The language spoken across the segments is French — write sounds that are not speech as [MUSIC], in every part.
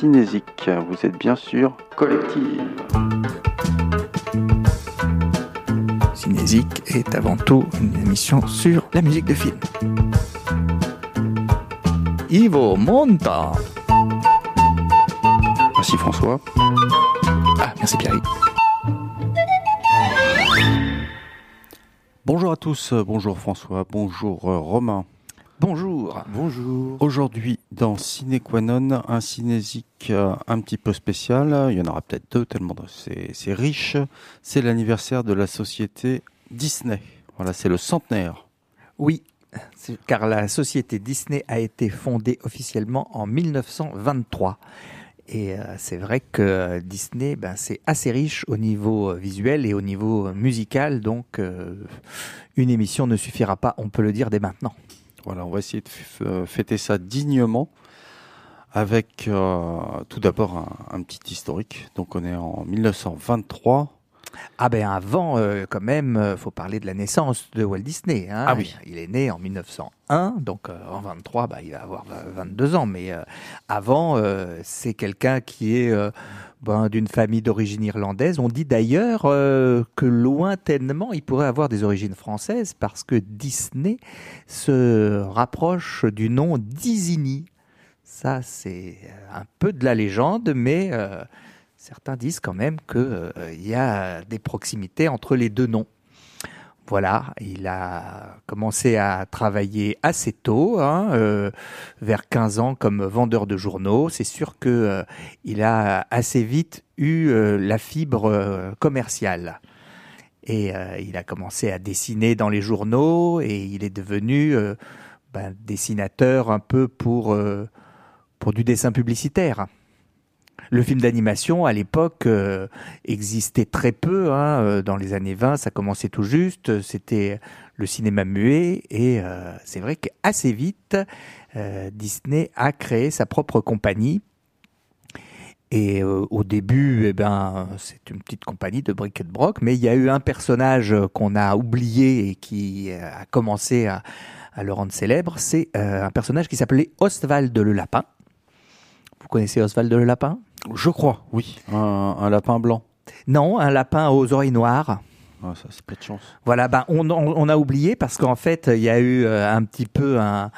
Cinésique. Vous êtes bien sûr collective. Cinésique est avant tout une émission sur la musique de film. Ivo Monta. Merci François. Ah, merci Pierre. Bonjour à tous, bonjour François, bonjour euh, Romain. Bonjour. Bonjour. Aujourd'hui, dans Ciné un cinésique euh, un petit peu spécial. Il y en aura peut-être deux, tellement c'est riche. C'est l'anniversaire de la société Disney. Voilà, c'est le centenaire. Oui, car la société Disney a été fondée officiellement en 1923. Et euh, c'est vrai que Disney, ben, c'est assez riche au niveau visuel et au niveau musical, donc euh, une émission ne suffira pas, on peut le dire dès maintenant. Voilà, on va essayer de euh, fêter ça dignement avec euh, tout d'abord un, petit historique. Donc on est en 1923. Ah ben avant, euh, quand même, faut parler de la naissance de Walt Disney. Hein. Ah oui. Il est né en 1901, donc en 23, bah, il va avoir 22 ans. Mais avant, c'est quelqu'un qui est ben, d'une famille d'origine irlandaise. On dit d'ailleurs euh, que lointainement, il pourrait avoir des origines françaises parce que Disney se rapproche du nom d'Isigny. Ça, c'est un peu de la légende, mais euh, certains disent quand même qu'il euh, y a des proximités entre les deux noms. Voilà, il a commencé à travailler assez tôt, hein, euh, vers 15 ans comme vendeur de journaux. C'est sûr que euh, il a assez vite eu euh, la fibre commerciale. Et il a commencé à dessiner dans les journaux et il est devenu ben, dessinateur un peu pour du dessin publicitaire. Le film d'animation, à l'époque, euh, existait très peu. Hein, euh, dans les années 20, ça commençait tout juste. C'était le cinéma muet. Et euh, c'est vrai qu'assez vite, Disney a créé sa propre compagnie. Et au début, eh ben, c'est une petite compagnie de briquet de broc, mais il y a eu un personnage qu'on a oublié et qui a commencé à, à le rendre célèbre. C'est un personnage qui s'appelait Oswald le Lapin. Vous connaissez Oswald le Lapin? Je crois, oui. Un, lapin blanc. Non, un lapin aux oreilles noires. Ah, ça, c'est pas de chance. Voilà, ben, on, a oublié parce qu'en fait, il y a eu euh, un petit peu un,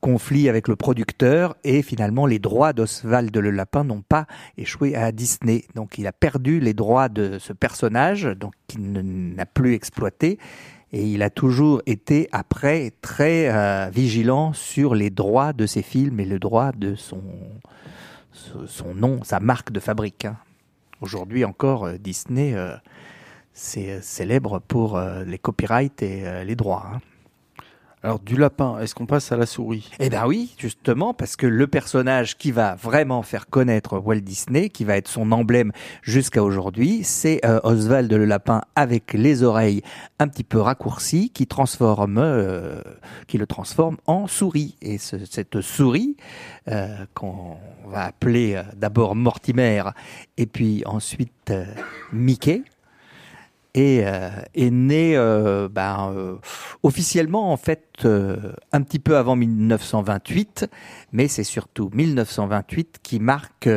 conflit avec le producteur et finalement, les droits d'Oswald le lapin n'ont pas échoué à Disney. Donc, il a perdu les droits de ce personnage, donc il n'a plus exploité. Et il a toujours été après très euh, vigilant sur les droits de ses films et le droit de son, son nom, sa marque de fabrique. Hein. Aujourd'hui encore, euh, Disney, euh, c'est euh, célèbre pour les copyrights et les droits. Hein. Alors du lapin, est-ce qu'on passe à la souris? Eh bien oui, justement, parce que le personnage qui va vraiment faire connaître Walt Disney, qui va être son emblème jusqu'à aujourd'hui, c'est Oswald le lapin avec les oreilles un petit peu raccourcies, qui transforme, qui le transforme en souris. Et cette souris qu'on on va appeler euh, d'abord Mortimer et puis ensuite euh, Mickey, euh, est né ben, officiellement en fait un petit peu avant 1928, mais c'est surtout 1928 qui marque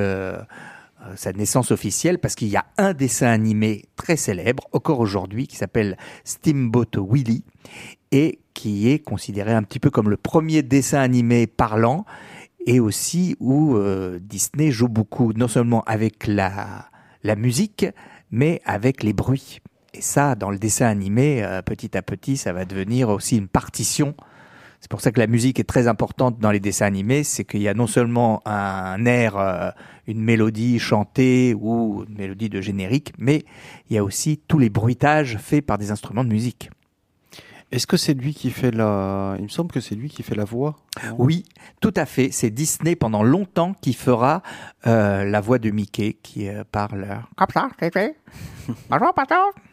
sa naissance officielle parce qu'il y a un dessin animé très célèbre encore aujourd'hui qui s'appelle Steamboat Willie et qui est considéré un petit peu comme le premier dessin animé parlant et aussi où euh, Disney joue beaucoup, non seulement avec la, la musique, mais avec les bruits. Et ça, dans le dessin animé, euh, petit à petit, ça va devenir aussi une partition. C'est pour ça que la musique est très importante dans les dessins animés, c'est qu'il y a non seulement un air, euh, une mélodie chantée ou une mélodie de générique, mais il y a aussi tous les bruitages faits par des instruments de musique. Est-ce que c'est lui qui fait la... Il me semble que c'est lui qui fait la voix. Oui, tout à fait. C'est Disney pendant longtemps qui fera euh, la voix de Mickey qui euh, parle comme ça. [LAUGHS]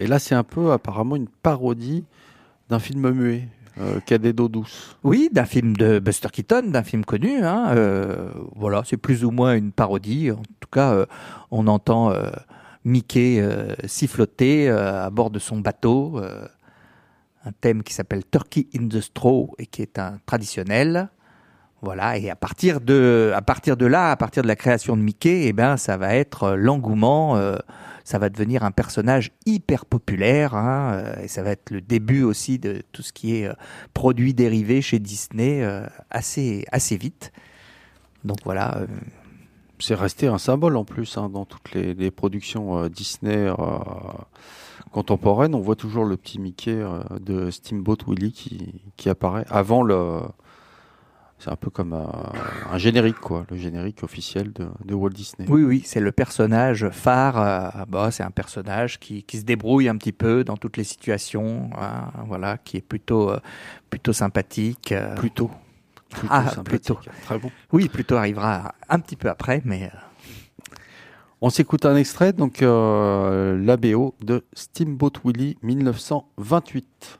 Et là, c'est un peu apparemment une parodie d'un film muet. Euh, Cadet d'eau douce. Oui, d'un film de Buster Keaton, d'un film connu. Hein, euh, voilà, c'est plus ou moins une parodie. En tout cas, on entend Mickey siffloter à bord de son bateau un thème qui s'appelle Turkey in the Straw et qui est un traditionnel. Voilà, et à partir de, à partir de là, à partir de la création de Mickey, eh ben, ça va être euh, l'engouement. Ça va devenir un personnage hyper populaire, hein, euh, et ça va être le début aussi de tout ce qui est euh, produits dérivés chez Disney euh, assez, assez vite. Donc voilà. euh, C'est resté un symbole en plus hein, dans toutes les, les productions Disney contemporaines. On voit toujours le petit Mickey de Steamboat Willie qui, qui apparaît avant le. C'est un peu comme un, un générique, quoi, le générique officiel de, de Walt Disney. Oui, oui, c'est le personnage phare. euh, bah, c'est un personnage qui, qui se débrouille un petit peu dans toutes les situations, hein, voilà, qui est plutôt, euh, plutôt sympathique. euh. Plutôt. Plutôt Ah, plutôt. Très bon. Oui, plutôt arrivera un petit peu après, mais euh, On s'écoute un extrait, donc euh, la BO de Steamboat Willie 1928.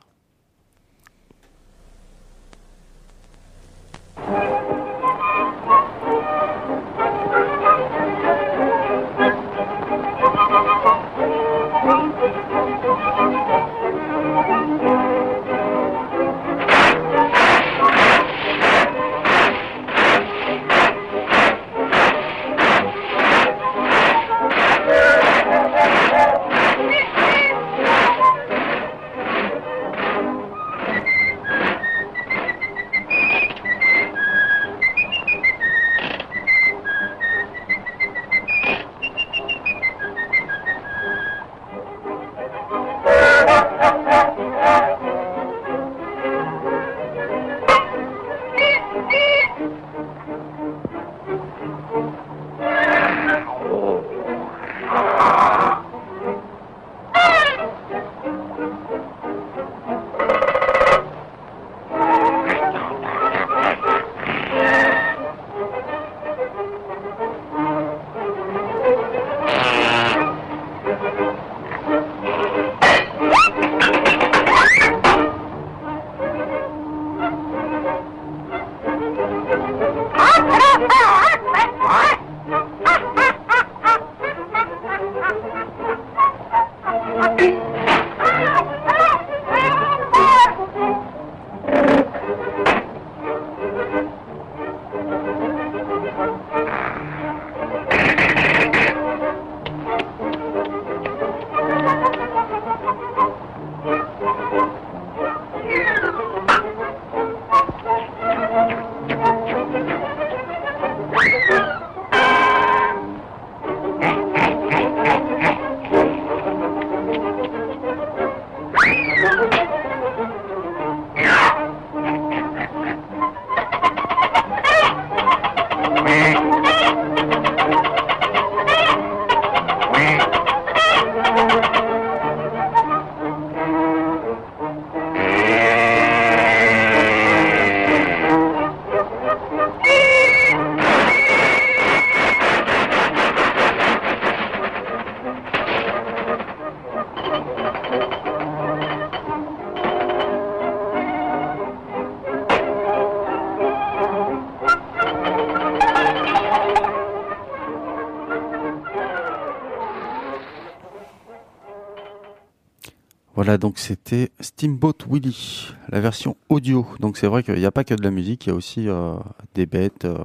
Voilà, donc c'était Steamboat Willie, la version audio. Donc c'est vrai qu'il n'y a pas que de la musique, il y a aussi euh, des bêtes, euh,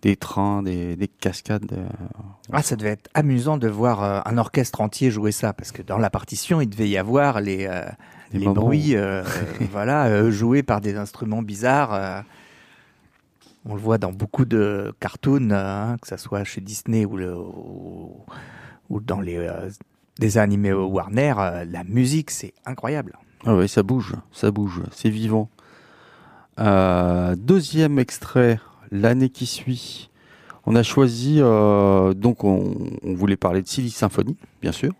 des trains, des, des cascades. euh. ah, ça devait être amusant de voir un orchestre entier jouer ça, parce que dans la partition, il devait y avoir les, bruits, [LAUGHS] voilà, joués par des instruments bizarres. on le voit dans beaucoup de cartoons, hein, que ça soit chez Disney ou, le, ou, ou dans les dessins animés Warner. euh, la musique, c'est incroyable. Ah ouais, ça bouge, ça bouge, c'est vivant. Euh, deuxième extrait, l'année qui suit. On a choisi, euh, donc on, on voulait parler de Silly Symphony, bien sûr.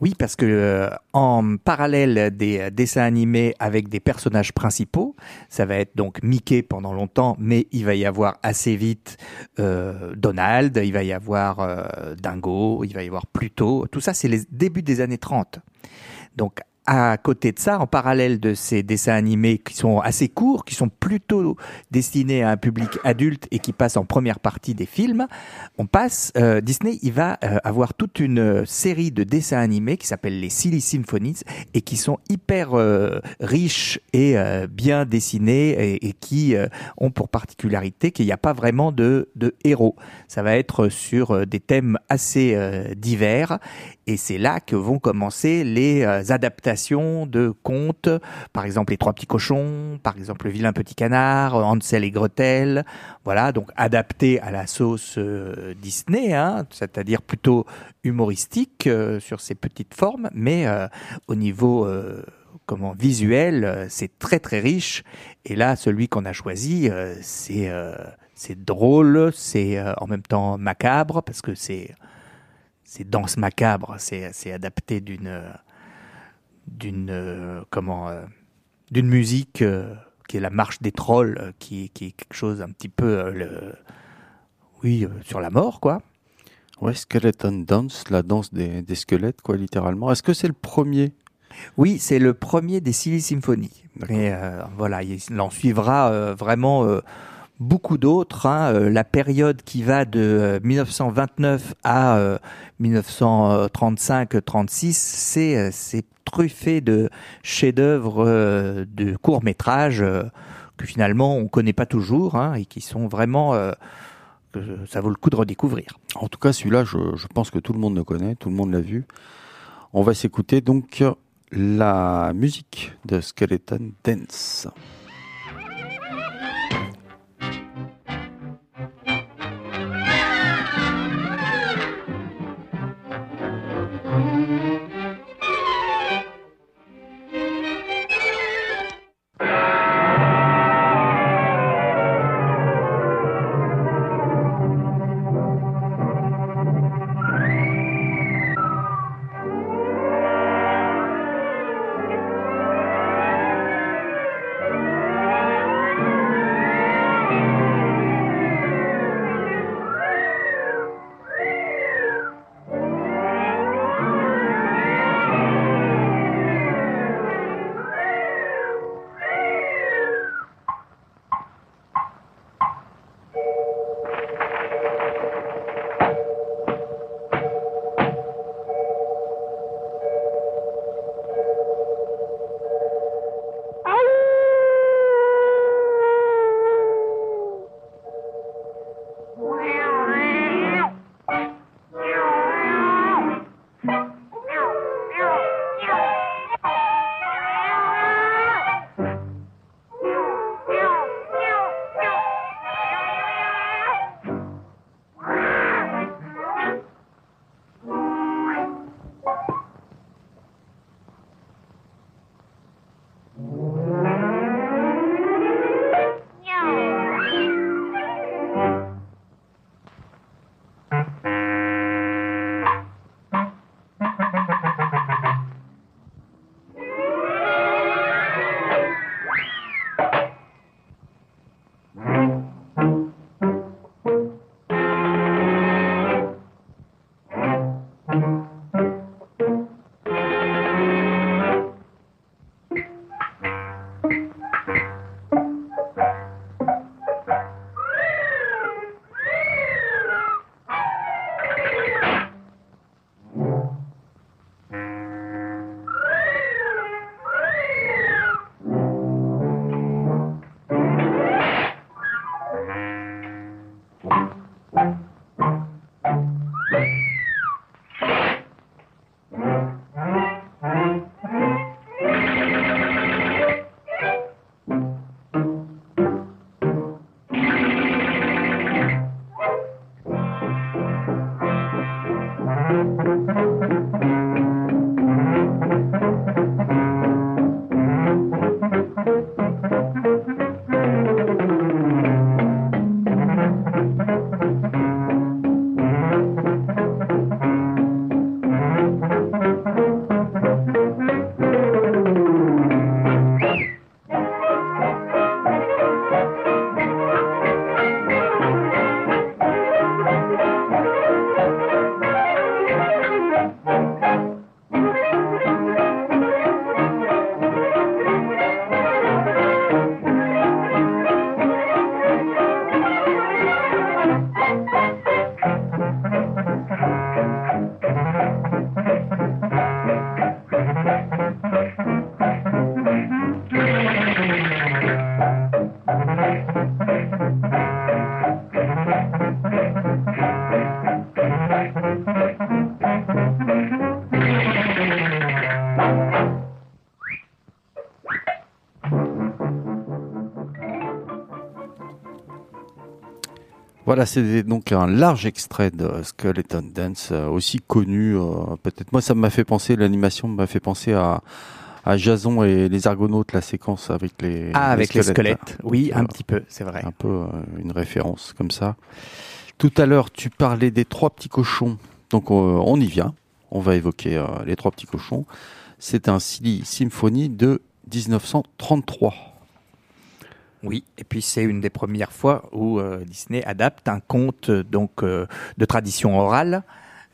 Oui, parce que euh, en parallèle des euh, dessins animés avec des personnages principaux, ça va être donc Mickey pendant longtemps, mais il va y avoir assez vite euh, Donald, il va y avoir euh, Dingo, il va y avoir Pluto. Tout ça, c'est les débuts des années 30. Donc à côté de ça, en parallèle de ces dessins animés qui sont assez courts, qui sont plutôt destinés à un public adulte et qui passent en première partie des films, on passe, euh, Disney, il va euh, avoir toute une série de dessins animés qui s'appellent les Silly Symphonies et qui sont hyper euh, riches et bien dessinés et, et qui ont pour particularité qu'il n'y a pas vraiment de, de héros. Ça va être sur des thèmes assez divers et c'est là que vont commencer les adaptations de contes, par exemple les trois petits cochons, par exemple le vilain petit canard, Hansel et Gretel, voilà, donc adapté à la sauce euh, Disney, hein, c'est-à-dire plutôt humoristique euh, sur ces petites formes, mais euh, au niveau comment visuel, c'est très très riche. Et là, celui qu'on a choisi, c'est c'est drôle, c'est en même temps macabre parce que c'est c'est danse macabre, c'est adapté d'une d'une euh, comment euh, d'une musique euh, qui est la marche des trolls, qui, qui, est quelque chose un petit peu le, oui sur la mort quoi. Ouais, Skeleton Dance, la danse des, des squelettes quoi littéralement. Est-ce que c'est le premier? Oui, c'est le premier des Silly Symphonies. Et voilà, il en suivra vraiment beaucoup d'autres. Hein. la période qui va de 1929 à 1935-36, c'est c'est truffé de chefs-d'œuvre euh, de courts métrages euh, que finalement on connaît pas toujours hein, et qui sont vraiment euh, ça vaut le coup de redécouvrir. En tout cas, celui-là, je, pense que tout le monde le connaît, tout le monde l'a vu. On va s'écouter donc la musique de Skeleton Dance. Voilà, c'est donc un large extrait de Skeleton Dance, euh, aussi connu. Euh, peut-être moi, ça m'a fait penser, l'animation m'a fait penser à, à Jason et les Argonautes, la séquence avec les, ah, avec les squelettes. Oui, un petit peu, c'est vrai. Un peu une référence comme ça. Tout à l'heure, tu parlais des trois petits cochons. Donc, on y vient. On va évoquer les trois petits cochons. C'est un Silly Symphony de 1933. Oui, et puis c'est une des premières fois où euh, Disney adapte un conte donc euh, de tradition orale,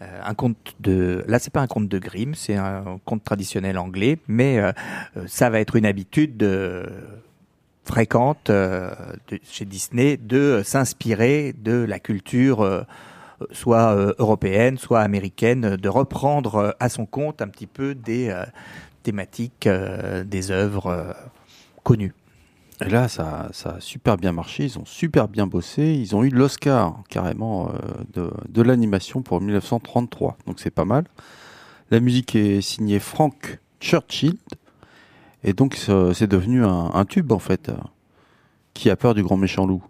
euh, un conte de là c'est pas un conte de Grimm, c'est un conte traditionnel anglais, mais ça va être une habitude fréquente chez Disney de s'inspirer de la culture soit européenne, soit américaine, de reprendre à son compte un petit peu des thématiques des œuvres connues. Et là, ça, a super bien marché, ils ont super bien bossé, ils ont eu l'Oscar carrément euh, de, l'animation pour 1933, donc c'est pas mal. La musique est signée Frank Churchill, et donc c'est devenu un, un, tube en fait. Qui a peur du grand méchant loup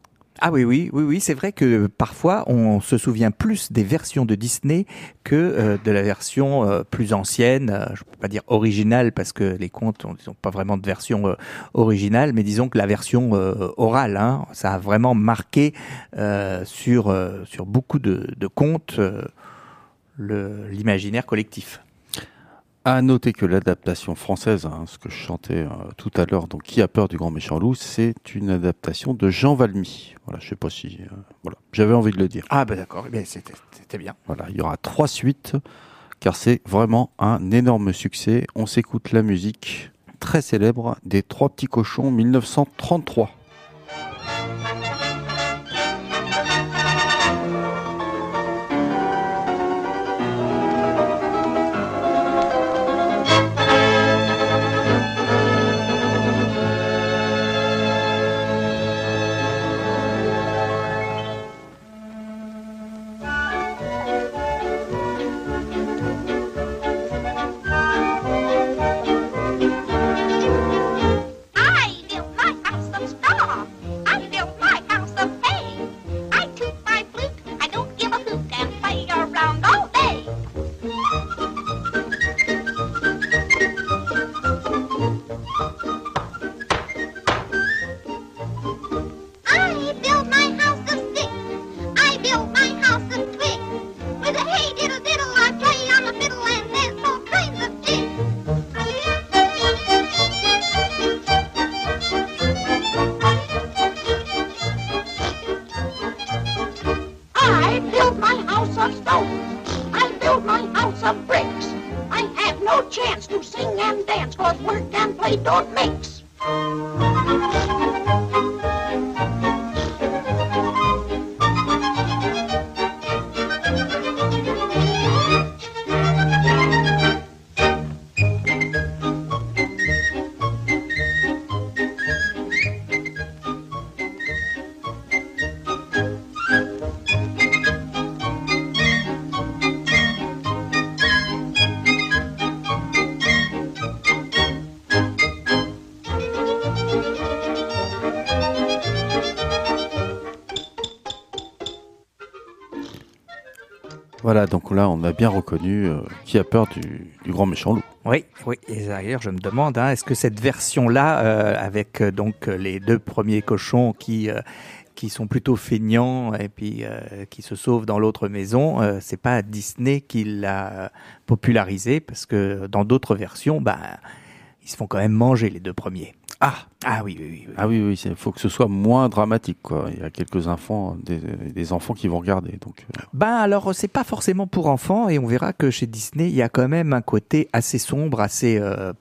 ah oui, oui, oui, oui. C'est vrai que parfois on se souvient plus des versions de Disney que euh, de la version euh, plus ancienne. Euh, je peux pas dire originale parce que les contes n'ont pas vraiment de version originale, mais disons que la version orale, hein, ça a vraiment marqué sur beaucoup de contes l'imaginaire collectif. À noter que l'adaptation française, hein, ce que je chantais euh, tout à l'heure, donc Qui a peur du grand méchant loup, c'est une adaptation de Jean Valmy. Voilà, je sais pas si, euh, voilà, j'avais envie de le dire. Ah ben d'accord, eh c'était bien. Voilà, il y aura trois suites, car c'est vraiment un énorme succès. On s'écoute la musique très célèbre des Trois petits cochons 1933. Voilà, donc là, on a bien reconnu euh, qui a peur du, grand méchant loup. Oui, oui. Et d'ailleurs, je me demande, hein, est-ce que cette version-là, euh, avec euh, donc les deux premiers cochons qui qui sont plutôt feignants et puis qui se sauvent dans l'autre maison, c'est pas Disney qui l'a popularisé? Parce que dans d'autres versions, bah, ils se font quand même manger les deux premiers. Ah, ah oui, oui, oui. Ah oui, oui, il faut que ce soit moins dramatique, quoi. Il y a quelques enfants, des, enfants qui vont regarder, donc. Euh. Ben alors, c'est pas forcément pour enfants, et on verra que chez Disney, il y a quand même un côté assez sombre, assez euh,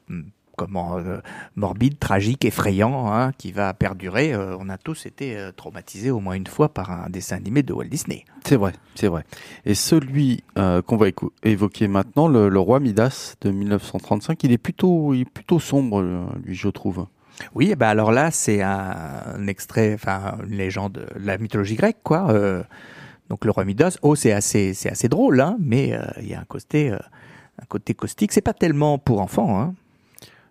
comment euh, morbide, tragique, effrayant, hein, qui va perdurer. on a tous été traumatisés au moins une fois par un dessin animé de Walt Disney. C'est vrai, c'est vrai. Et celui qu'on va évoquer maintenant, le, le, roi Midas de 1935, il est plutôt, il est plutôt sombre, lui, je trouve. Oui, bah alors là, c'est un, extrait, enfin, une légende de la mythologie grecque, quoi. Euh, donc le roi Midas. Oh, c'est assez, c'est assez drôle, hein, mais euh, il y a un côté, euh, un côté caustique. C'est pas tellement pour enfants, hein.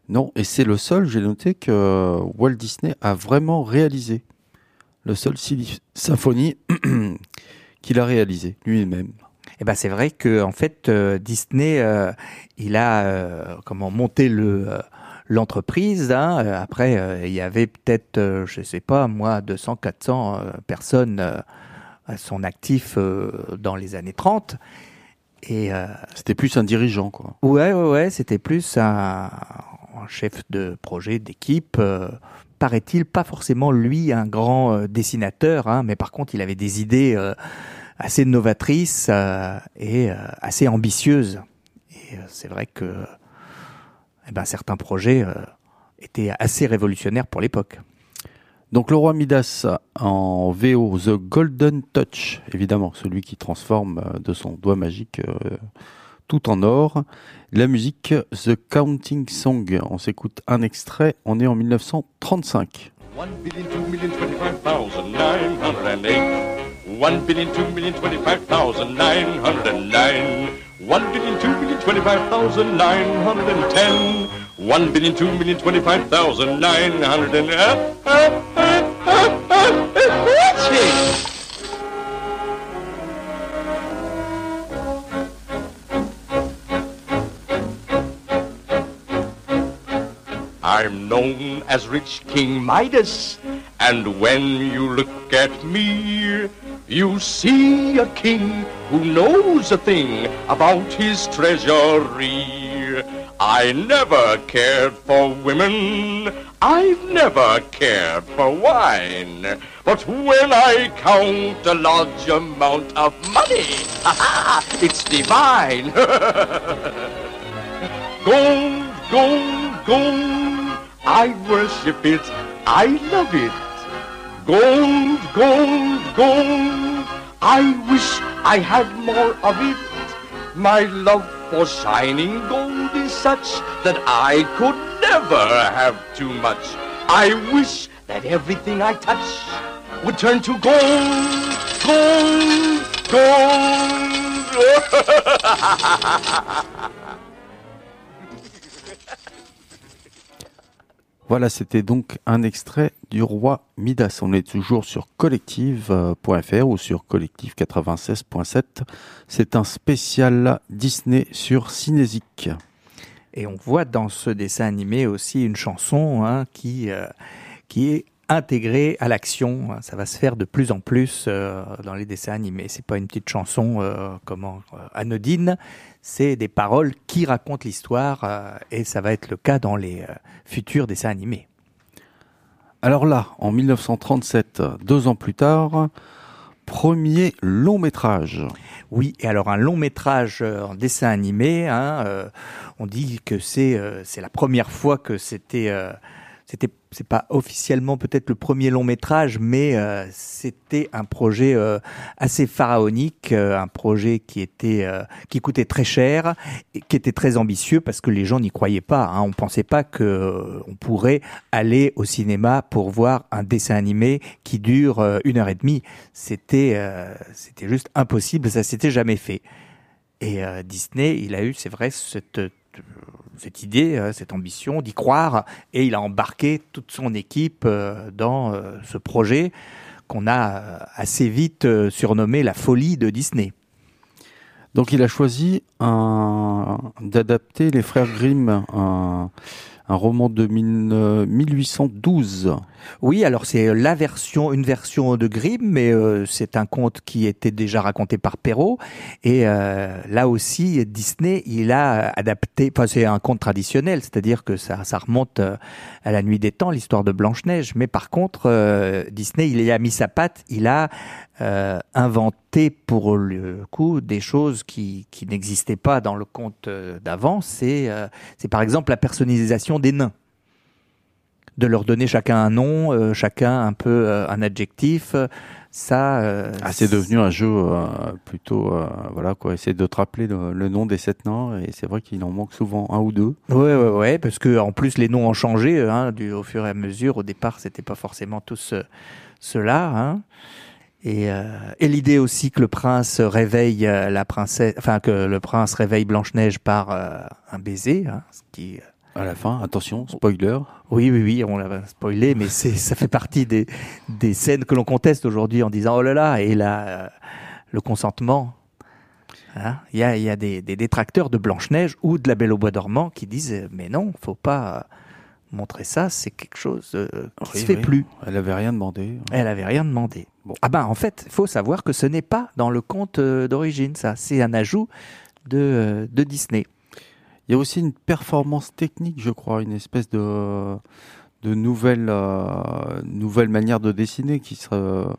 Non, et c'est le seul, j'ai noté que Walt Disney a vraiment réalisé. le seul symphonie [CLEARS THROAT] qu'il a réalisé lui-même. Eh ben c'est vrai que en fait euh, Disney il a comment monté le l'entreprise. Hein. Après il y avait peut-être je sais pas moi 200 400 personnes à son actif dans les années 30 et c'était plus un dirigeant quoi. Ouais ouais ouais c'était plus un, un, chef de projet d'équipe paraît-il, pas forcément lui un grand euh, dessinateur, hein, mais par contre il avait des idées euh, assez novatrices euh, et assez ambitieuses. Et c'est vrai que eh ben, certains projets étaient assez révolutionnaires pour l'époque. Donc le roi Midas en VO, The Golden Touch, évidemment, celui qui transforme de son doigt magique tout en or. La musique The Counting Song. On s'écoute un extrait. On est en 1935. 1 billion, 2 million, 25,908. 1 billion, 2 million, 25,909. One billion, two million, twenty-five thousand nine hundred and ten. One billion, two million, twenty-five thousand nine hundred and. Uh, uh, uh, uh, uh, uh, uh, uh, I'm known as Rich King Midas, and when you look at me, you see a king who knows a thing about his treasury. I never cared for women, I've never cared for wine. But when I count a large amount of money, [LAUGHS] it's divine. [LAUGHS] gold, gold, gold. I worship it. I love it. Gold, gold, gold. I wish I had more of it. My love for shining gold is such that I could never have too much. I wish that everything I touch would turn to gold, gold, gold. [LAUGHS] Voilà, c'était donc un extrait du roi Midas. On est toujours sur collective.fr ou sur collective96.7. C'est un spécial Disney sur Cinésique. Et on voit dans ce dessin animé aussi une chanson hein, euh, qui est intégrée à l'action. Ça va se faire de plus en plus euh, dans les dessins animés. C'est pas une petite chanson euh, comment anodine c'est des paroles qui racontent l'histoire euh, et ça va être le cas dans les euh, futurs dessins animés. Alors là, en 1937, deux ans plus tard, premier long métrage. Oui, et alors un long métrage euh, en dessin animé, hein, on dit que c'est c'est la première fois que c'était c'était c'est pas officiellement peut-être le premier long métrage, mais euh, c'était un projet euh, assez pharaonique, euh, un projet qui était qui coûtait très cher et qui était très ambitieux parce que les gens n'y croyaient pas. Hein. On pensait pas que on pourrait aller au cinéma pour voir un dessin animé qui dure une heure et demie. C'était c'était juste impossible, ça s'était jamais fait. Et Disney, il a eu, c'est vrai, cette cette idée, euh, cette ambition d'y croire, et il a embarqué toute son équipe euh, dans euh, ce projet qu'on a assez vite surnommé la folie de Disney. Donc il a choisi d'adapter les frères Grimm, un roman de 1812. Euh, oui, alors c'est la version, une version de Grimm, mais euh, c'est un conte qui était déjà raconté par Perrault. Et euh, là aussi, Disney, il a adapté. Enfin, c'est un conte traditionnel, c'est-à-dire que ça, ça remonte à la nuit des temps, l'histoire de Blanche Neige. Mais par contre, Disney, il y a mis sa patte. Il a euh, inventé pour le coup des choses qui, qui n'existaient pas dans le conte euh, d'avant. C'est euh, c'est par exemple la personnalisation des nains. De leur donner chacun un nom, chacun un peu un adjectif. Ça, ah, c'est devenu un jeu plutôt, voilà quoi, essayer de te rappeler le, nom des sept nains et c'est vrai qu'il en manque souvent un ou deux. Ouais, ouais, ouais, parce que en plus les noms ont changé hein, du, au fur et à mesure. Au départ, c'était pas forcément tous ceux-là. Hein. Et, euh, et l'idée aussi que le prince réveille euh, la princesse, enfin que le prince réveille Blanche Neige par euh, un baiser, hein, ce qui À la fin, attention, spoiler. Oui, oui, oui, on l'a spoilé, mais c'est, ça fait partie des, des scènes que l'on conteste aujourd'hui en disant oh là là, et là, euh, le consentement. Hein, Il y, a, il y a des, des détracteurs de Blanche-Neige ou de La Belle au Bois dormant qui disent euh, mais non, faut pas euh, montrer ça, c'est quelque chose euh, qui Oui, se fait oui. plus. Elle avait rien demandé. Elle avait rien demandé. Bon. Ah ben en fait, il faut savoir que ce n'est pas dans le conte d'origine, ça. C'est un ajout de, de Disney. Il y a aussi une performance technique, je crois, une espèce de, de nouvelle, euh, nouvelle manière de dessiner qui sera.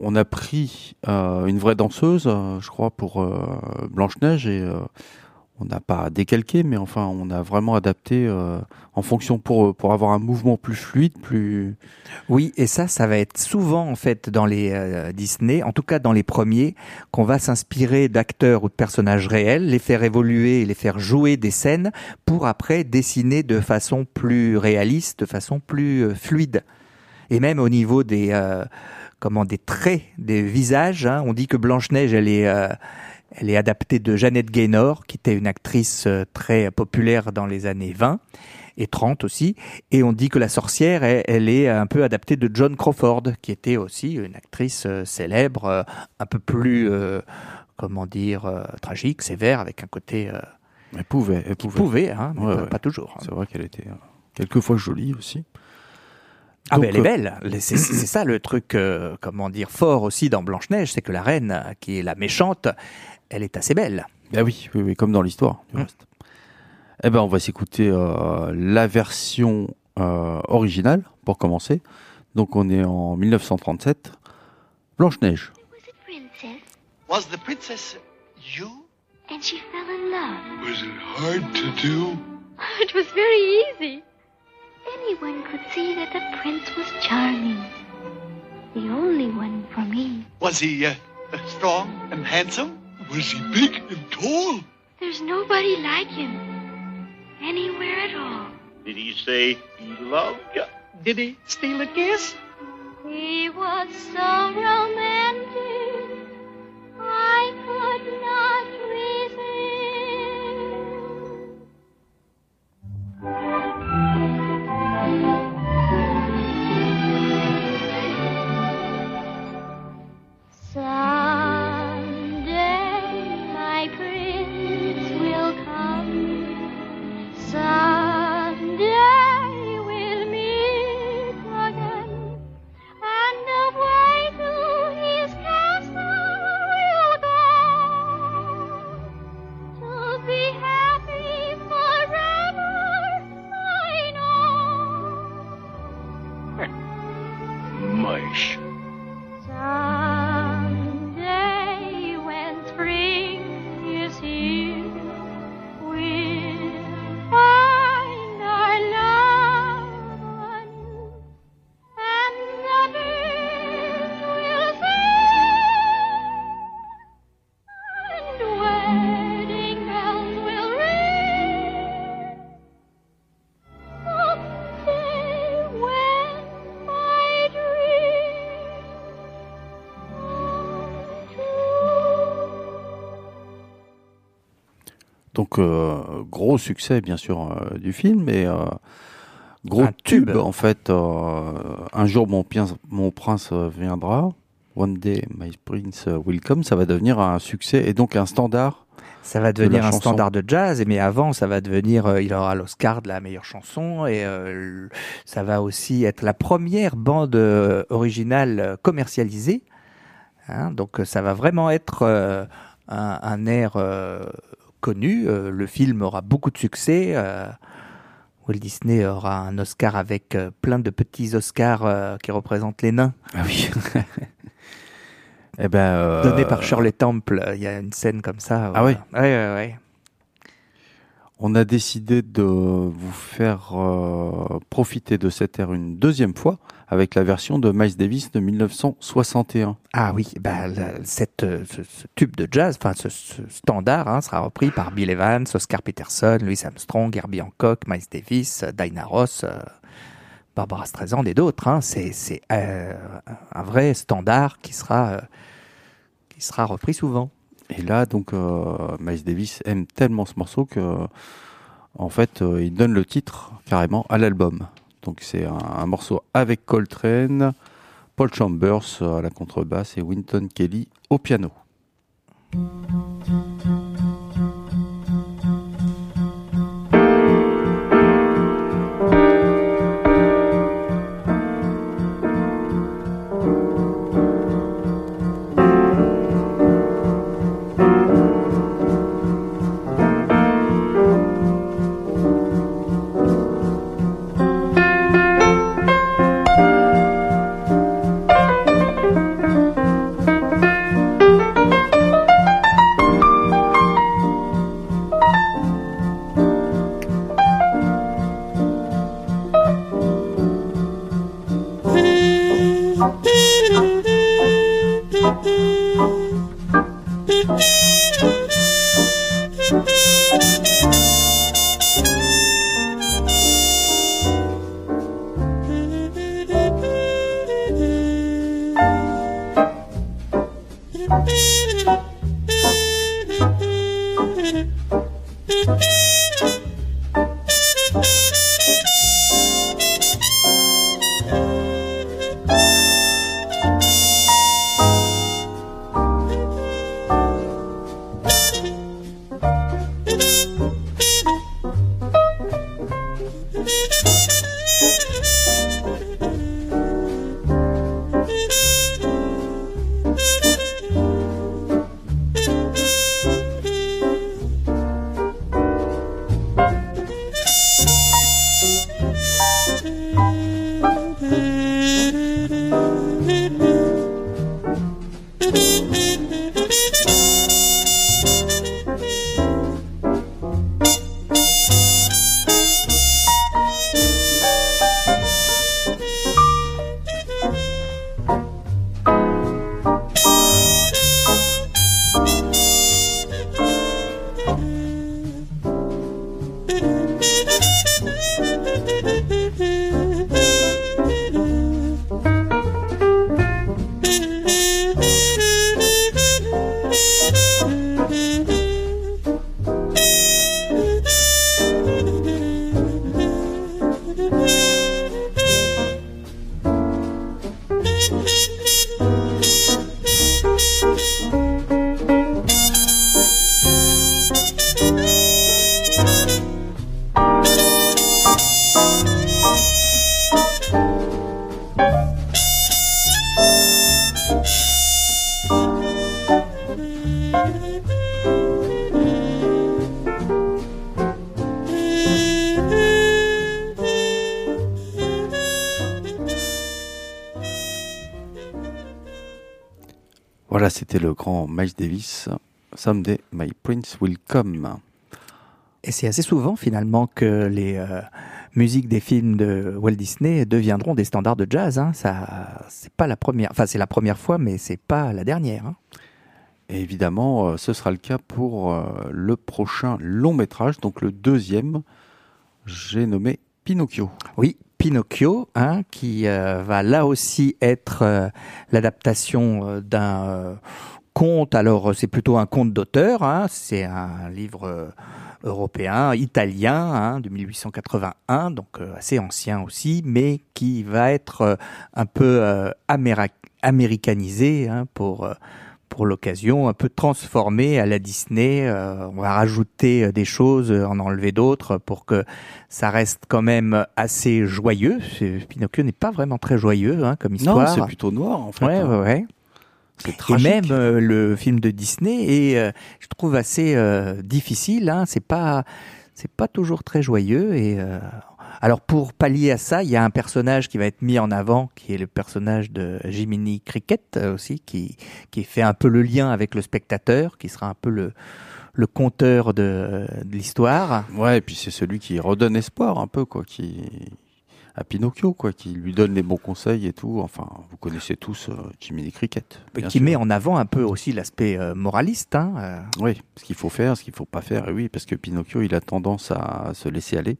on- a pris euh, une vraie danseuse, euh, je crois, pour euh, Blanche-Neige et euh, on n'a pas décalqué, mais enfin, on a vraiment adapté euh, en fonction pour, pour avoir un mouvement plus fluide, plus. Oui, et ça, ça va être souvent en fait dans les euh, Disney, en tout cas dans les premiers, qu'on va s'inspirer d'acteurs ou de personnages réels, les faire évoluer les faire jouer des scènes pour après dessiner de façon plus réaliste, de façon plus euh, fluide. Et même au niveau des euh, comment des traits des visages, hein, on dit que Blanche Neige, elle est euh, elle est adaptée de Jeannette Gaynor, qui était une actrice euh, très populaire dans les années 20 et 30 aussi. Et on dit que la sorcière, elle, elle est un peu adaptée de John Crawford, qui était aussi une actrice euh, célèbre, euh, un peu plus, euh, comment dire, euh, tragique, sévère, avec un côté euh, Elle pouvait, elle pouvait. pouvait, hein, mais Ouais, pas, ouais. pas toujours. hein. C'est vrai qu'elle était quelquefois jolie aussi. Ah Donc, ben elle est euh, belle. C'est c'est ça le truc, euh, comment dire, fort aussi dans Blanche Neige, c'est que la reine, qui est la méchante, elle est assez belle. Ah oui, oui, oui, comme dans l'histoire, du Mm. reste. Eh ben, on va s'écouter euh, la version euh, originale pour commencer. Donc, on est en 1937. Blanche-Neige. was a princess, Was the princess you? and she fell in love. Was it hard to do? [LAUGHS] It was very easy. Anyone could see that the prince was charming. The only one for me. Was he uh, strong and handsome? Was he big and tall? There's nobody like him. Anywhere at all. Did he say he loved you? Did he steal a kiss? He was so romantic. I could not Donc, euh, gros succès, bien sûr, euh, du film. Et euh, gros Un tube, tube. en fait. euh, un jour, mon, prince- mon prince viendra. One day, my prince will come. Ça va devenir un succès et donc un standard. Ça va De devenir un chanson. standard de jazz, mais avant, ça va devenir, euh, il aura l'Oscar de la meilleure chanson, et euh, ça va aussi être la première bande originale commercialisée. Hein, donc, ça va vraiment être un, un air connu. Euh, le film aura beaucoup de succès. euh, Walt Disney aura un Oscar avec euh, plein de petits Oscars qui représentent les nains. Ah oui. [LAUGHS] eh ben, Donné par Shirley Temple, il y a une scène comme ça. Ah ouais, ouais. ouais. On a décidé de vous faire euh, profiter de cette ère une deuxième fois avec la version de Miles Davis de 1961. Ah oui, bah, ce, tube de jazz, enfin ce, ce standard, hein, sera repris par Bill Evans, Oscar Peterson, Louis Armstrong, Herbie Hancock, Miles Davis, euh, Dinah Ross, Barbara Streisand et d'autres. Hein. C'est un vrai standard qui sera, qui sera repris souvent. Et là, donc, euh, Miles Davis aime tellement ce morceau que En fait, euh, il donne le titre carrément à l'album. Donc c'est un, un morceau avec Coltrane, Paul Chambers à la contrebasse et Winton Kelly au piano. Grand Miles Davis. Someday My Prince Will Come. Et c'est assez souvent finalement que les euh, musiques des films de Walt Disney deviendront des standards de jazz. Hein. Ça, c'est pas la première, enfin c'est la première fois, mais c'est pas la dernière. hein. Et évidemment, euh, ce sera le cas pour euh, le prochain long métrage, donc le deuxième. J'ai nommé Pinocchio. Oui, Pinocchio, hein, qui euh, va là aussi être euh, l'adaptation d'un euh, conte. Alors, c'est plutôt un conte d'auteur. Hein, c'est un livre euh, européen, italien, hein, de 1881, donc euh, assez ancien aussi, mais qui va être euh, un peu euh, améra- américanisé hein, pour euh, pour l'occasion, un peu transformé à la Disney. Euh, on va rajouter euh, des choses, euh, en enlever d'autres pour que ça reste quand même assez joyeux. Pinocchio n'est pas vraiment très joyeux hein, comme Non, histoire. c'est plutôt noir en fait. Ouais, ouais, ouais. Et même euh, le film de Disney est, euh, je trouve assez euh, difficile. Hein. C'est pas, c'est pas toujours très joyeux. Et euh, alors pour pallier à ça, il y a un personnage qui va être mis en avant, qui est le personnage de Jiminy Cricket euh, aussi, qui qui fait un peu le lien avec le spectateur, qui sera un peu le le conteur de, de l'histoire. Ouais, et puis c'est celui qui redonne espoir un peu, quoi, qui à Pinocchio, quoi, qui lui donne les bons conseils et tout. Enfin, vous connaissez tous euh, Jiminy Cricket. qui sûr. met en avant un peu aussi l'aspect euh, moraliste. Hein, euh. Oui, ce qu'il faut faire, ce qu'il faut pas faire. Et oui, parce que Pinocchio, il a tendance à se laisser aller.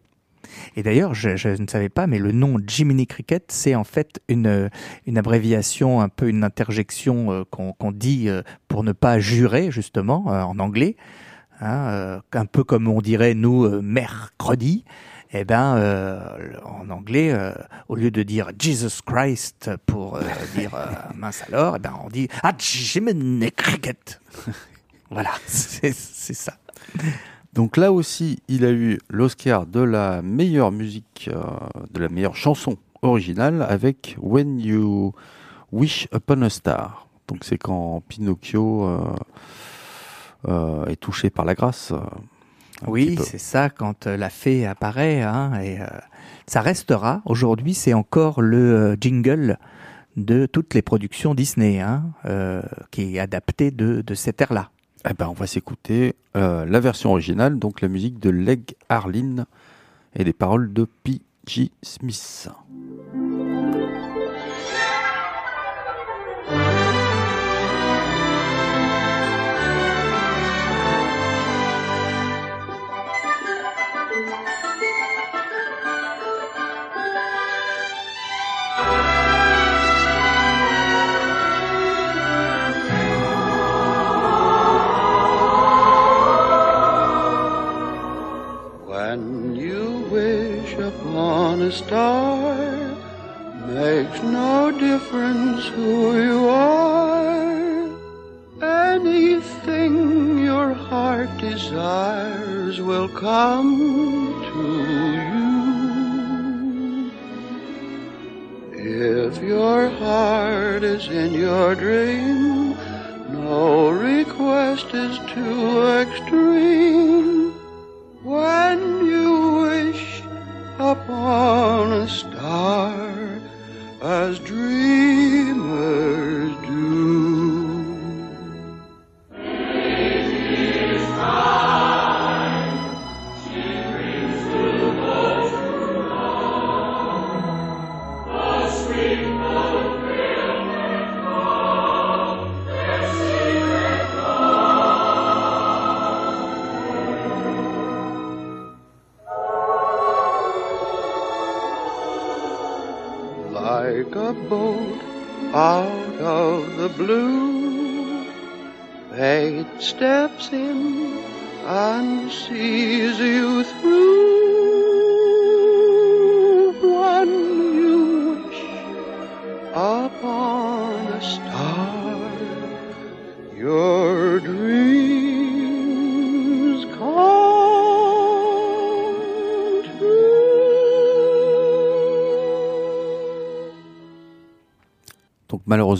Et d'ailleurs, je, je ne savais pas, mais le nom Jiminy Cricket, c'est en fait une, une abréviation, un peu une interjection qu'on dit pour ne pas jurer, justement, en anglais. hein, un peu comme on dirait nous mercredi. Eh ben, euh, en anglais, euh, au lieu de dire Jesus Christ pour euh, [LAUGHS] dire euh, mince alors, eh ben on dit Ah Cricket. [LAUGHS] voilà, c'est ça. Donc là aussi, il a eu l'Oscar de la meilleure musique, euh, de la meilleure chanson originale avec When You Wish Upon a Star. Donc c'est quand Pinocchio euh, euh, est touché par la grâce. Oui, c'est ça, quand euh, la fée apparaît, hein, et euh, ça restera. Aujourd'hui, c'est encore le euh, jingle de toutes les productions Disney, hein, euh, qui est adapté de, de cette ère-là. Eh ben, on va s'écouter euh, la version originale, donc la musique de Leg Harlin et les paroles de P.G. Smith.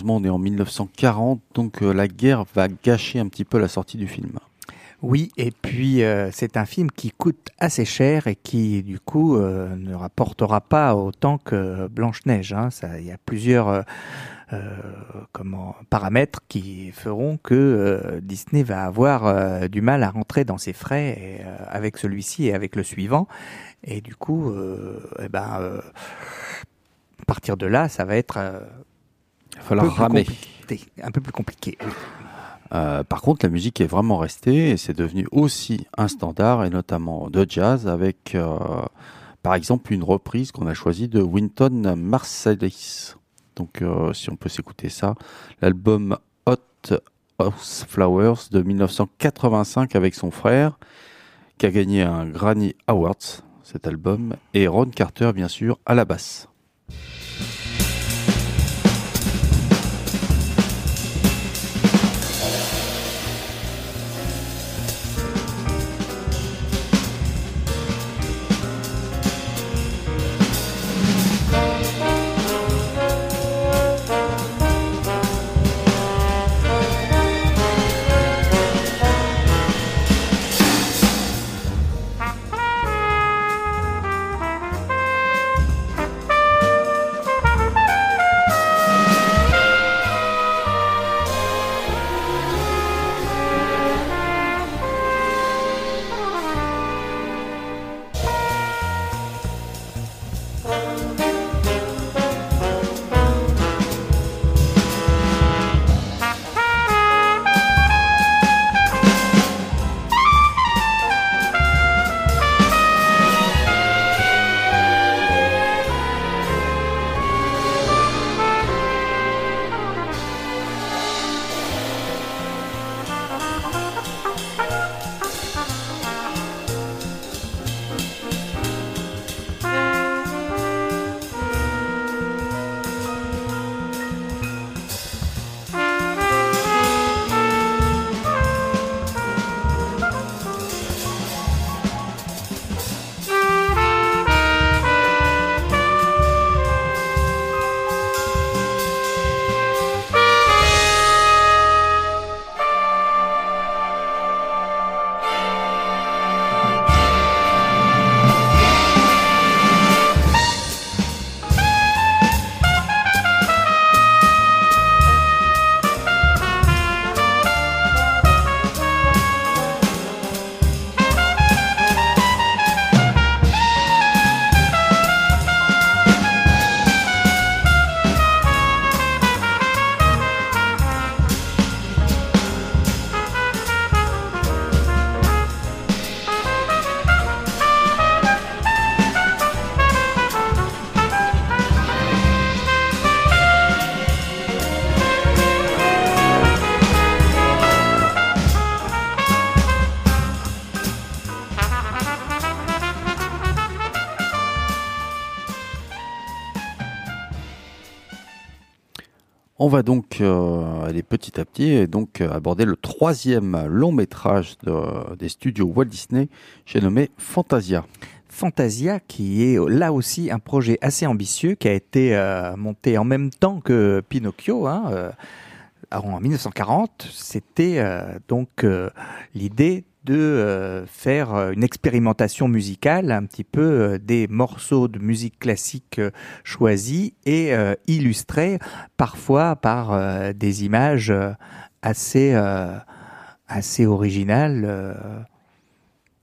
Malheureusement, on est en 1940, donc euh, la guerre va gâcher un petit peu la sortie du film. Oui, et puis euh, c'est un film qui coûte assez cher et qui du coup euh, ne rapportera pas autant que Blanche-Neige. Hein. Il y a plusieurs paramètres qui feront que Disney va avoir du mal à rentrer dans ses frais avec celui-ci et avec le suivant. Et du coup, eh ben, à partir de là, ça va être Il va falloir ramer. un peu plus compliqué. oui. Euh, par contre, la musique est vraiment restée et c'est devenu aussi un standard, et notamment de jazz, avec euh, par exemple une reprise qu'on a choisie de Winton Marsalis. Donc, euh, si on peut s'écouter ça, l'album Hot House Flowers de 1985 avec son frère, qui a gagné un Grammy Awards, cet album, et Ron Carter, bien sûr, à la basse. Va donc euh, aller petit à petit et donc euh, aborder le troisième long métrage de- des studios Walt Disney, j'ai nommé Fantasia. Fantasia, qui est là aussi un projet assez ambitieux, qui a été euh, monté en même temps que Pinocchio, hein, euh, en 1940. C'était euh, donc euh, l'idée de euh, faire euh, une expérimentation musicale, un petit peu euh, des morceaux de musique classique choisis et illustrés parfois par des images assez assez originales,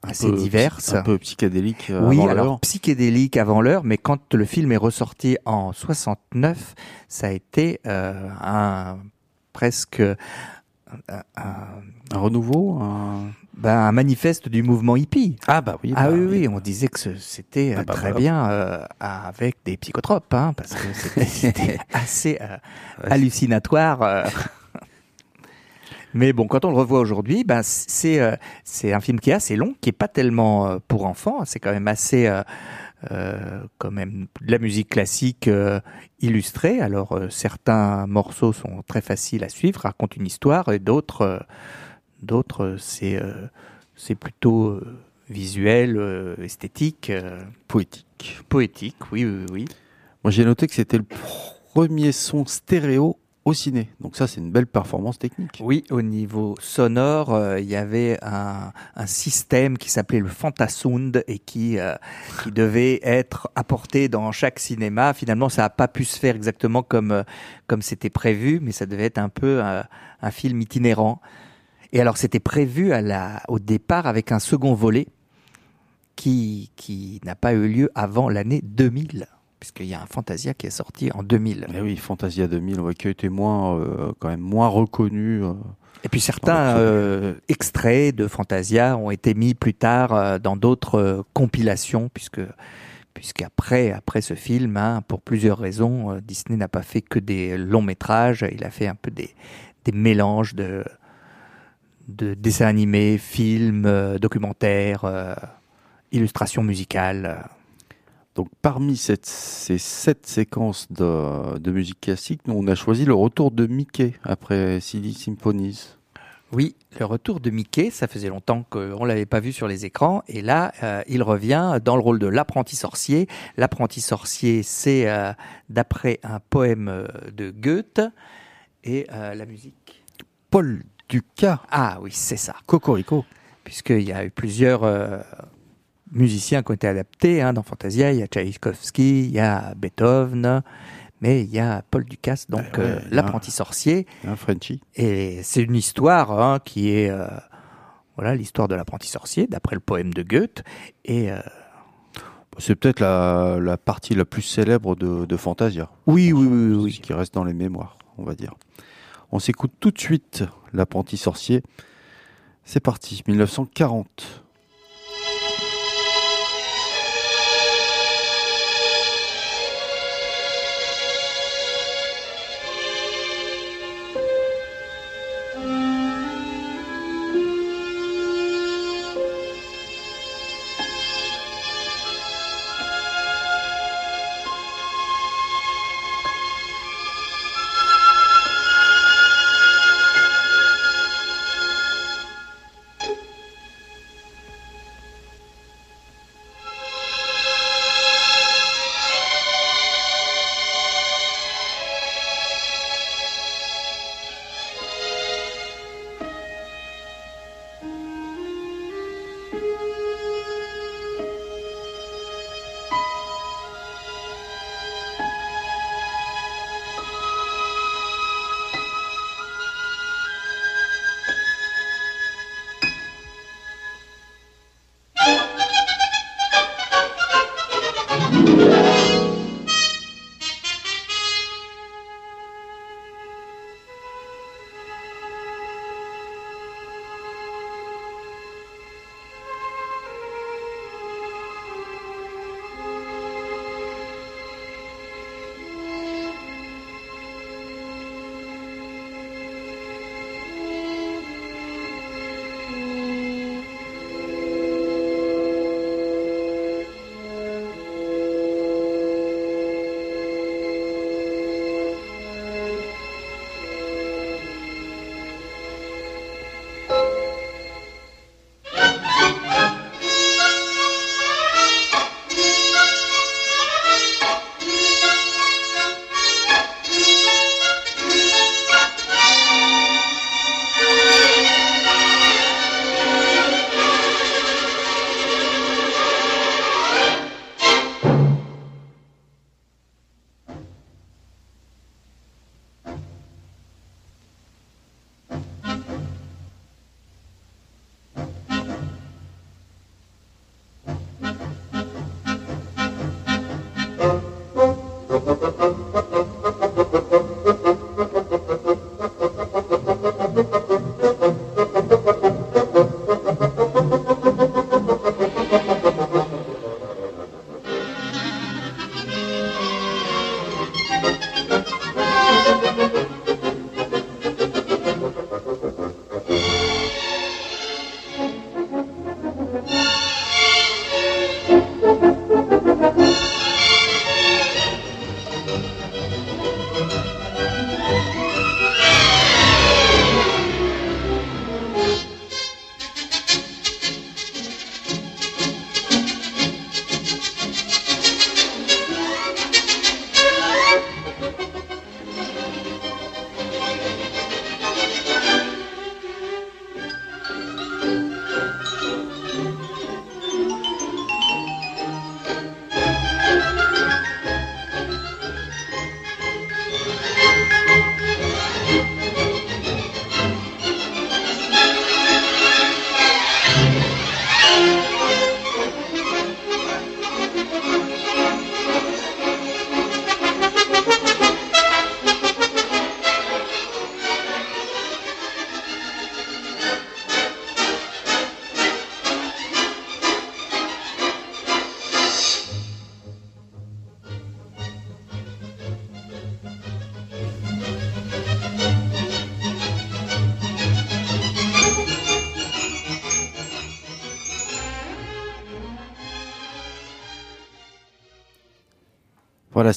assez diverses. Un peu psychédélique. euh, Oui, avant alors psychédélique avant l'heure, mais quand le film est ressorti en 69, ça a été euh, un presque un, renouveau un- ben, un manifeste du mouvement hippie. Ah bah oui. Ah bah oui, oui, on disait que c'était euh, Ah bah très bien euh, avec des psychotropes, hein, parce que c'était- [LAUGHS] assez euh, hallucinatoire. euh. Mais bon, quand on le revoit aujourd'hui, ben c'est euh, c'est un film qui est assez long, qui est pas tellement euh, pour enfants. C'est quand même assez euh, euh, quand même de la musique classique euh, illustrée. Alors euh, certains morceaux sont très faciles à suivre, racontent une histoire, et d'autres euh, d'autres euh, c'est euh, c'est plutôt euh, visuel, euh, esthétique, euh, Poétique. poétique. Oui, oui, oui. Moi j'ai noté que c'était le premier son stéréo au ciné. Donc ça c'est une belle performance technique. Oui, au niveau sonore, euh, il y avait un, système qui s'appelait le Fantasound et qui, euh, qui devait être apporté dans chaque cinéma. Finalement, ça n'a pas pu se faire exactement comme euh, comme c'était prévu, mais ça devait être un peu un, film itinérant. Et alors, c'était prévu au départ avec un second volet qui, qui n'a pas eu lieu avant l'année 2000, puisqu'il y a un Fantasia qui est sorti en 2000. Mais oui, Fantasia 2000, ouais, qui a été moins, euh, quand même moins reconnu. euh. Et puis certains euh, extraits de Fantasia ont été mis plus tard euh, dans d'autres compilations, puisque puisqu'après après ce film, hein, pour plusieurs raisons, Disney n'a pas fait que des longs métrages, il a fait un peu des, des mélanges de, de dessins animés, films, documentaires, illustrations musicales. Donc parmi cette- ces sept séquences de, de musique classique, nous on a choisi le retour de Mickey après Silly Symphonies. Oui, le retour de Mickey, ça faisait longtemps qu'on l'avait pas vu sur les écrans, et là, euh, il revient dans le rôle de l'apprenti sorcier. L'apprenti sorcier, c'est euh, d'après un poème euh, de Goethe, et euh, la musique. Paul Ducas, Ah oui, c'est ça, Cocorico. puisqu'il y a eu plusieurs musiciens qui ont été adaptés hein, dans Fantasia. Il y a Tchaïkovski, il y a Beethoven, mais il y a Paul Ducasse, donc Bah ouais, euh, l'apprenti sorcier. Un Frenchie. Et c'est une histoire hein, qui est euh, voilà l'histoire de l'apprenti sorcier d'après le poème de Goethe. Et euh, C'est peut-être la, la partie la plus célèbre de, de Fantasia. oui, oui, oui, oui, Ce qui reste dans les mémoires, on va dire. On s'écoute tout de suite l'apprenti sorcier. C'est parti, 1940.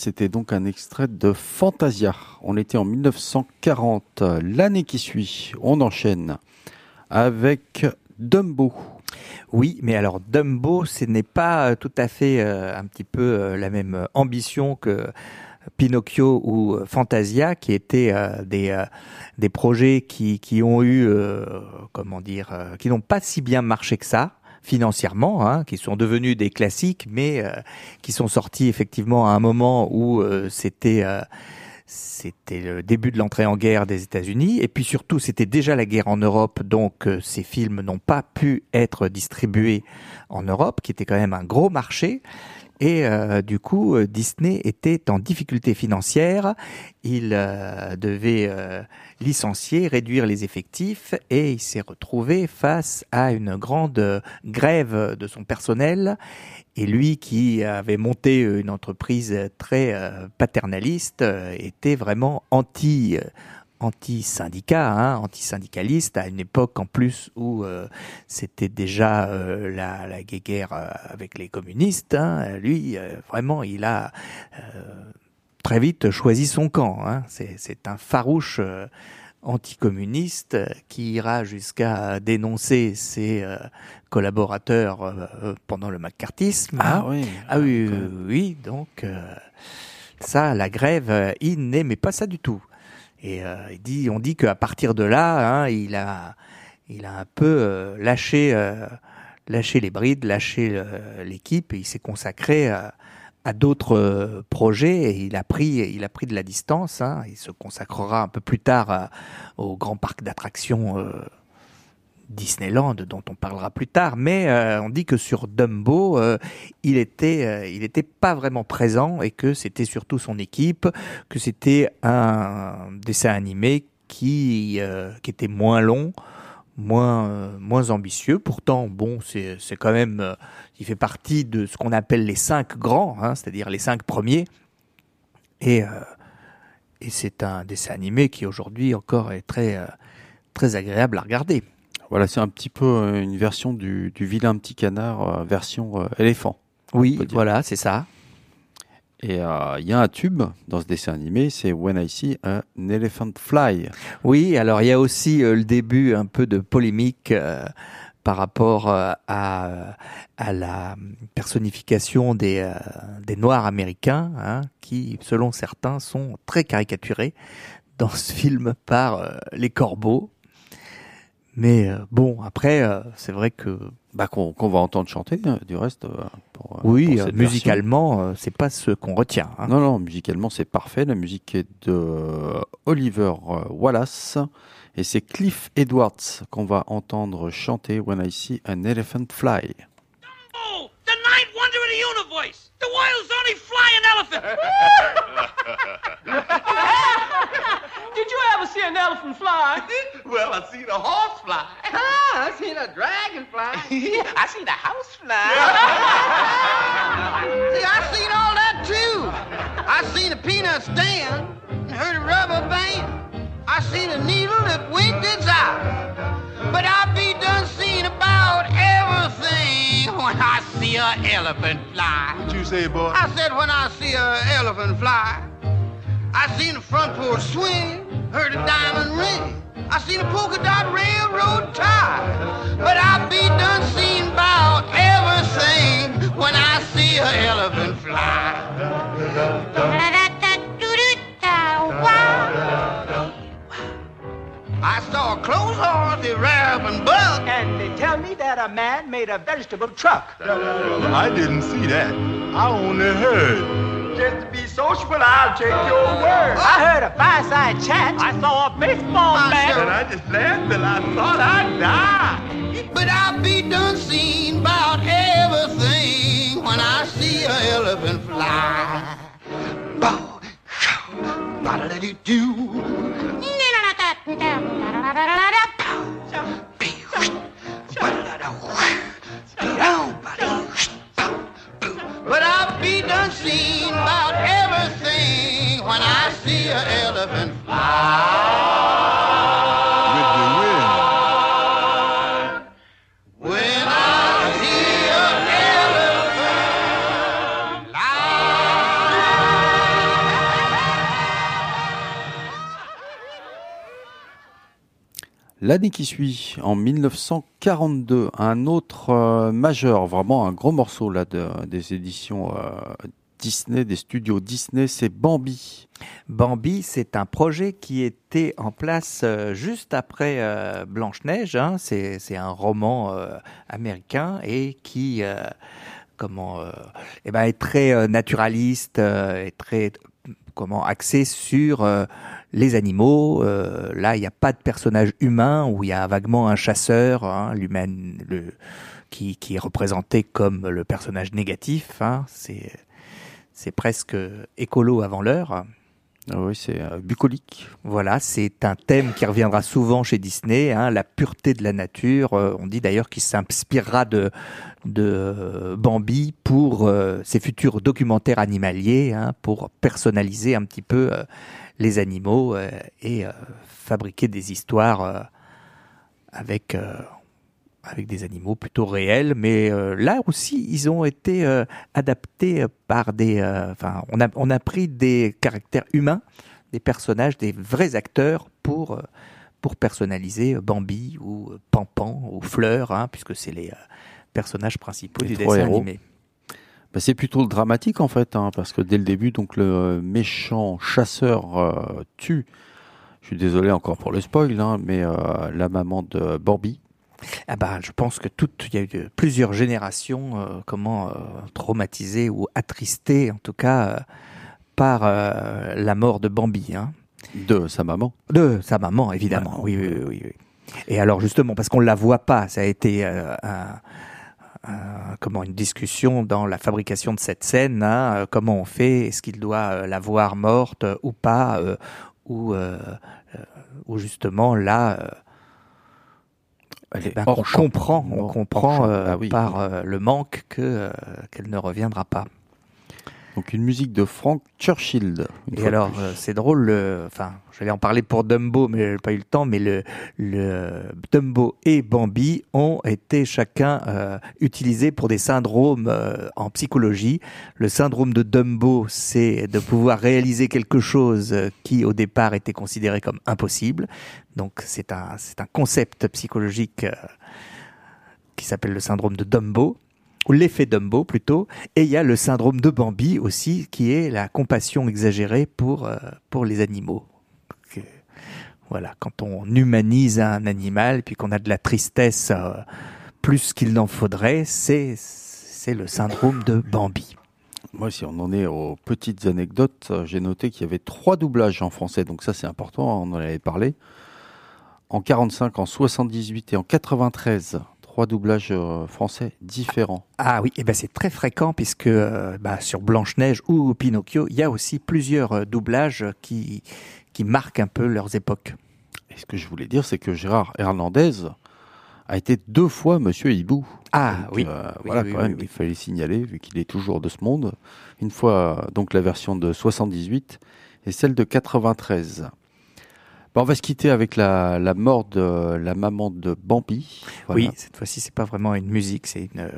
C'était donc un extrait de Fantasia. On était en 1940. L'année qui suit, on enchaîne avec Dumbo. Oui, mais alors Dumbo, ce n'est pas tout à fait euh, un petit peu euh, la même ambition que Pinocchio ou Fantasia, qui étaient euh, des, euh, projets qui, ont eu, euh, comment dire, euh, qui n'ont pas si bien marché que ça financièrement, hein, qui sont devenus des classiques, mais euh, qui sont sortis effectivement à un moment où euh, c'était euh, c'était le début de l'entrée en guerre des États-Unis, et puis surtout c'était déjà la guerre en Europe, donc euh, ces films n'ont pas pu être distribués en Europe, qui était quand même un gros marché. Et euh, du coup, euh, Disney était en difficulté financière. Il euh, devait euh, licencier, réduire les effectifs, et il s'est retrouvé face à une grande euh, grève de son personnel. Et lui, qui avait monté une entreprise très euh, paternaliste, euh, était vraiment anti. Anti-syndicat, hein, anti-syndicaliste, à une époque en plus où euh, c'était déjà euh, la, la guerre euh, avec les communistes. hein. Lui, euh, vraiment, il a très vite choisi son camp. hein. C'est un farouche anticommuniste qui ira jusqu'à dénoncer ses euh, collaborateurs euh, pendant le macartisme. hein. oui. Ah oui, Quand oui, donc euh, ça, la grève, il n'aimait pas ça du tout. Et euh, il dit, on dit qu'à partir de là, hein, il a, il a un peu euh, lâché, euh, lâché les brides, lâché euh, l'équipe, et il s'est consacré à, d'autres projets. Et il a pris, il a pris de la distance. hein. il se consacrera un peu plus tard au grand parc d'attractions. Disneyland, dont on parlera plus tard, mais euh, on dit que sur Dumbo, euh, il était, euh, il était pas vraiment présent et que c'était surtout son équipe, que c'était un dessin animé qui, qui était moins long, moins, moins ambitieux. Pourtant, bon, c'est, quand même, il fait partie de ce qu'on appelle les cinq grands, hein, c'est-à-dire les cinq premiers. Et, et c'est un dessin animé qui aujourd'hui encore est très, très agréable à regarder. Voilà, c'est un petit peu euh, une version du, du vilain petit canard, euh, version euh, éléphant. Oui, voilà, c'est ça. Et euh, il y a un tube dans ce dessin animé, c'est When I See an Elephant Fly. Oui, alors il y a aussi euh, le début un peu de polémique euh, par rapport à, à la personnification des, des Noirs américains, hein, qui, selon certains, sont très caricaturés dans ce film par les corbeaux. Mais euh, bon, après, euh, c'est vrai que Bah, qu'on qu'on va entendre chanter, euh, du reste. euh, pour, oui, pour musicalement, euh, c'est pas ce qu'on retient. hein. Non, non, musicalement c'est parfait. La musique est de Oliver Wallace et c'est Cliff Edwards qu'on va entendre chanter When I See an Elephant Fly. Oh, the ninth wonder of the universe. The world's only flying elephant. [LAUGHS] Did you ever see an elephant fly? [LAUGHS] Well, I seen a horse fly. Ah, I seen a dragonfly. [LAUGHS] I seen a house fly. [LAUGHS] See, I seen all that too. I seen a peanut stand and heard a rubber band. I seen a needle that winked its eye. But I be done seeing about everything when I see a elephant fly. What you say, boy? I said when I see a elephant fly. I seen the front porch swing, heard a diamond ring. I seen a polka dot railroad tie. But I be done seeing about everything when I see a elephant fly. I saw a clothes horse, a raven buck. And they tell me that a man made a vegetable truck. I didn't see that. I only heard. Just to be sociable, I'll take your word. I heard a fireside chat. I saw a baseball bat. And I just laughed till I thought I'd die. But I'll be done seen about everything when I see a elephant fly. Bow, show, ba-da-da-doo-doo. L'année qui suit, en 1942, un autre euh, majeur, vraiment un gros morceau là de- des éditions euh, Disney, des studios Disney, c'est Bambi. Bambi, c'est un projet qui était en place euh, juste après Blanche-Neige. hein. C'est un roman américain et qui comment, eh ben, est très naturaliste, est très comment, axé sur les animaux. Euh, là, il n'y a pas de personnage humain où il y a vaguement un chasseur, hein, l'humain, le, qui, qui est représenté comme le personnage négatif. hein. C'est c'est presque écolo avant l'heure. Ah oui, c'est euh, bucolique. Voilà, c'est un thème qui reviendra souvent chez Disney, hein, la pureté de la nature. Euh, on dit d'ailleurs qu'il s'inspirera de, de Bambi pour euh, ses futurs documentaires animaliers, hein, pour personnaliser un petit peu les animaux euh, et euh, fabriquer des histoires euh, avec, avec des animaux plutôt réels. Mais là aussi, ils ont été adaptés par des... Enfin, on, a, on a pris des caractères humains des personnages, des vrais acteurs pour, pour personnaliser Bambi ou Pampan ou Fleur, hein, puisque c'est les personnages principaux Les du dessin héros. animé. Bah, c'est plutôt dramatique en fait, hein, parce que dès le début, donc le méchant chasseur euh, tue. Je suis désolé encore pour le spoil, hein, mais euh, la maman de Bambi. Ah bah, je pense que toutes, il y a eu plusieurs générations euh, comment euh, traumatisées ou attristées, en tout cas, euh, par euh, la mort de Bambi. Hein. De sa maman. De sa maman, évidemment. Oui, oui, oui, oui, oui. Et alors justement, parce qu'on ne la voit pas, ça a été euh, un- comment une discussion dans la fabrication de cette scène. hein, euh, comment on fait Est-ce qu'il doit euh, la voir morte euh, ou pas euh, Ou euh, euh, ou justement là, euh, eh ben, on champ. comprend, on comprend euh, Ah oui. par euh, le manque que euh, qu'elle ne reviendra pas. Donc une musique de Frank Churchill. Et alors, euh, c'est drôle, le- enfin, j'allais en parler pour Dumbo, mais j'ai pas eu le temps, mais le, le Dumbo et Bambi ont été chacun euh, utilisés pour des syndromes euh, en psychologie. Le syndrome de Dumbo, c'est de pouvoir réaliser quelque chose qui, au départ, était considéré comme impossible. Donc, c'est un, c'est un concept psychologique qui s'appelle le syndrome de Dumbo l'effet Dumbo plutôt, et il y a le syndrome de Bambi aussi, qui est la compassion exagérée pour, euh, pour les animaux. Voilà, quand on humanise un animal, puis qu'on a de la tristesse euh, plus qu'il n'en faudrait, c'est c'est le syndrome de Bambi. Moi, si on en est aux petites anecdotes, euh, j'ai noté qu'il y avait trois doublages en français. Donc ça, c'est important, on en avait parlé. En 45, en 78 et en 93, trois doublages euh, français différents. Ah oui, et ben c'est très fréquent puisque euh, bah, sur Blanche-Neige ou Pinocchio, il y a aussi plusieurs euh, doublages qui, qui marquent un peu leurs époques. Et ce que je voulais dire, c'est que Gérard Hernandez a été deux fois Monsieur Hibou. Ah Donc, oui, euh, oui, voilà, oui, quand oui, même, il fallait signaler, vu qu'il est toujours de ce monde. Une fois, donc, la version de 78 et celle de 93. Bon, on va se quitter avec la, la mort de la maman de Bambi. Voilà. Oui, cette fois-ci, c'est pas vraiment une musique, c'est une. euh,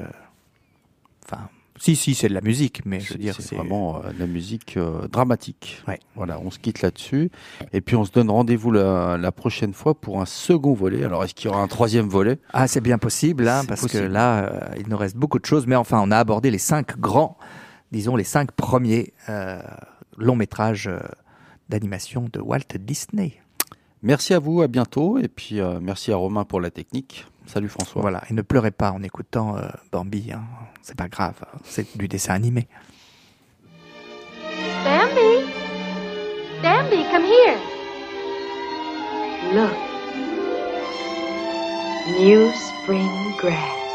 Enfin, si, si, c'est de la musique, mais je veux dire, c'est vraiment euh, de la musique euh, dramatique. Ouais. Voilà, on se quitte là-dessus. Et puis, on se donne rendez-vous la, la prochaine fois pour un second volet. Alors, est-ce qu'il y aura un troisième volet? Ah, c'est bien possible, hein, parce possible. que là, il nous reste beaucoup de choses, mais enfin, on a abordé les cinq grands, disons les cinq premiers longs métrages d'animation de Walt Disney. Merci à vous, à bientôt. Et puis, euh, merci à Romain pour la technique. Salut François. Voilà, et ne pleurez pas en écoutant euh, Bambi, hein. c'est pas grave, c'est du dessin animé. Bambi! Bambi, come here! Look. New spring grass.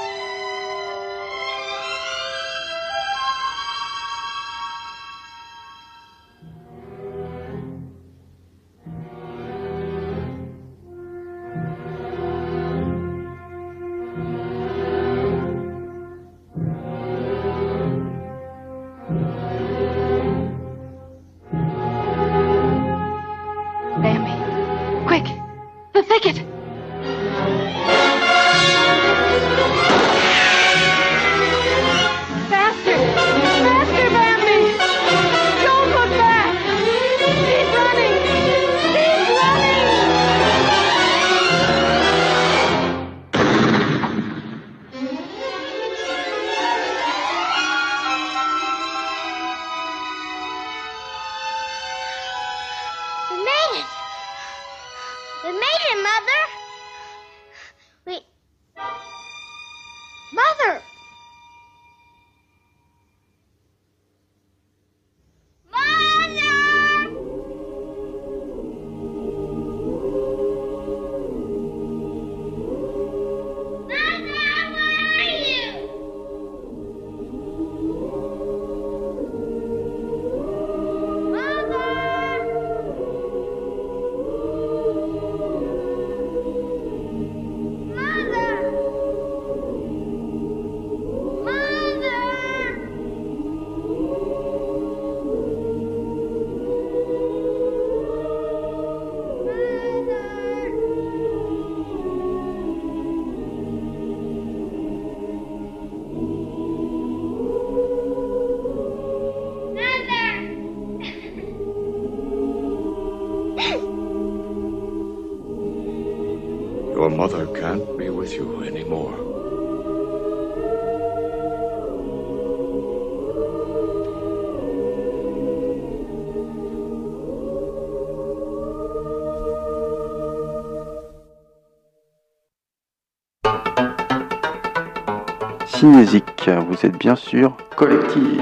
Bien sûr collective.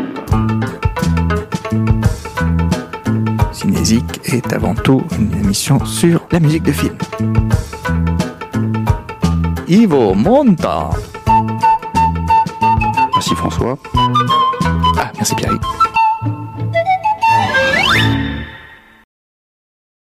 Cinésique est avant tout une émission sur la musique de film. Ivo Monta. Merci François. Ah, merci Pierre.